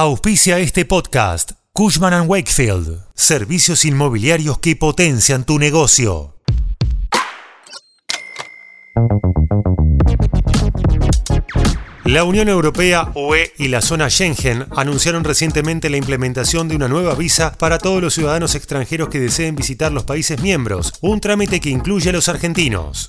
Auspicia este podcast Cushman ⁇ Wakefield, servicios inmobiliarios que potencian tu negocio. La Unión Europea, UE y la zona Schengen anunciaron recientemente la implementación de una nueva visa para todos los ciudadanos extranjeros que deseen visitar los países miembros, un trámite que incluye a los argentinos.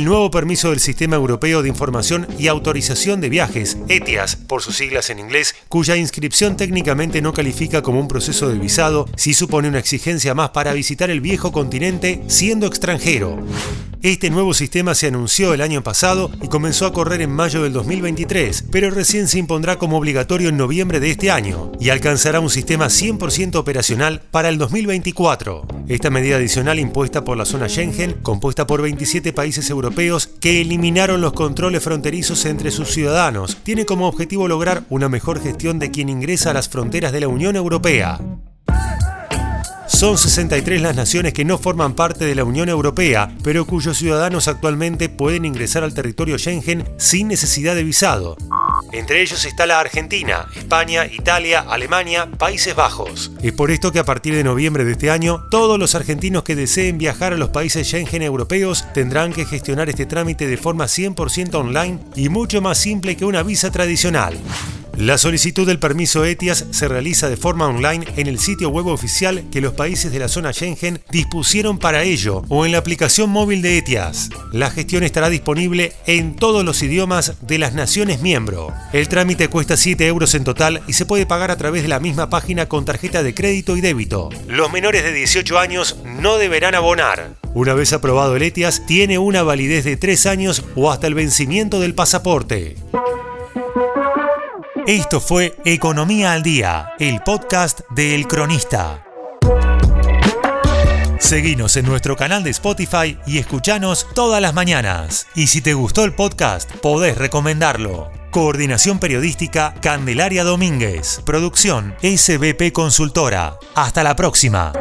El nuevo permiso del Sistema Europeo de Información y Autorización de Viajes, ETIAS por sus siglas en inglés, cuya inscripción técnicamente no califica como un proceso de visado, sí supone una exigencia más para visitar el viejo continente siendo extranjero. Este nuevo sistema se anunció el año pasado y comenzó a correr en mayo del 2023, pero recién se impondrá como obligatorio en noviembre de este año y alcanzará un sistema 100% operacional para el 2024. Esta medida adicional impuesta por la zona Schengen, compuesta por 27 países europeos que eliminaron los controles fronterizos entre sus ciudadanos, tiene como objetivo lograr una mejor gestión de quien ingresa a las fronteras de la Unión Europea. Son 63 las naciones que no forman parte de la Unión Europea, pero cuyos ciudadanos actualmente pueden ingresar al territorio Schengen sin necesidad de visado. Entre ellos está la Argentina, España, Italia, Alemania, Países Bajos. Es por esto que a partir de noviembre de este año, todos los argentinos que deseen viajar a los países Schengen europeos tendrán que gestionar este trámite de forma 100% online y mucho más simple que una visa tradicional. La solicitud del permiso ETIAS se realiza de forma online en el sitio web oficial que los países de la zona Schengen dispusieron para ello o en la aplicación móvil de ETIAS. La gestión estará disponible en todos los idiomas de las naciones miembro. El trámite cuesta 7 euros en total y se puede pagar a través de la misma página con tarjeta de crédito y débito. Los menores de 18 años no deberán abonar. Una vez aprobado el ETIAS, tiene una validez de 3 años o hasta el vencimiento del pasaporte. Esto fue Economía al Día, el podcast de El Cronista. Seguinos en nuestro canal de Spotify y escuchanos todas las mañanas. Y si te gustó el podcast, podés recomendarlo. Coordinación Periodística Candelaria Domínguez. Producción SBP Consultora. Hasta la próxima.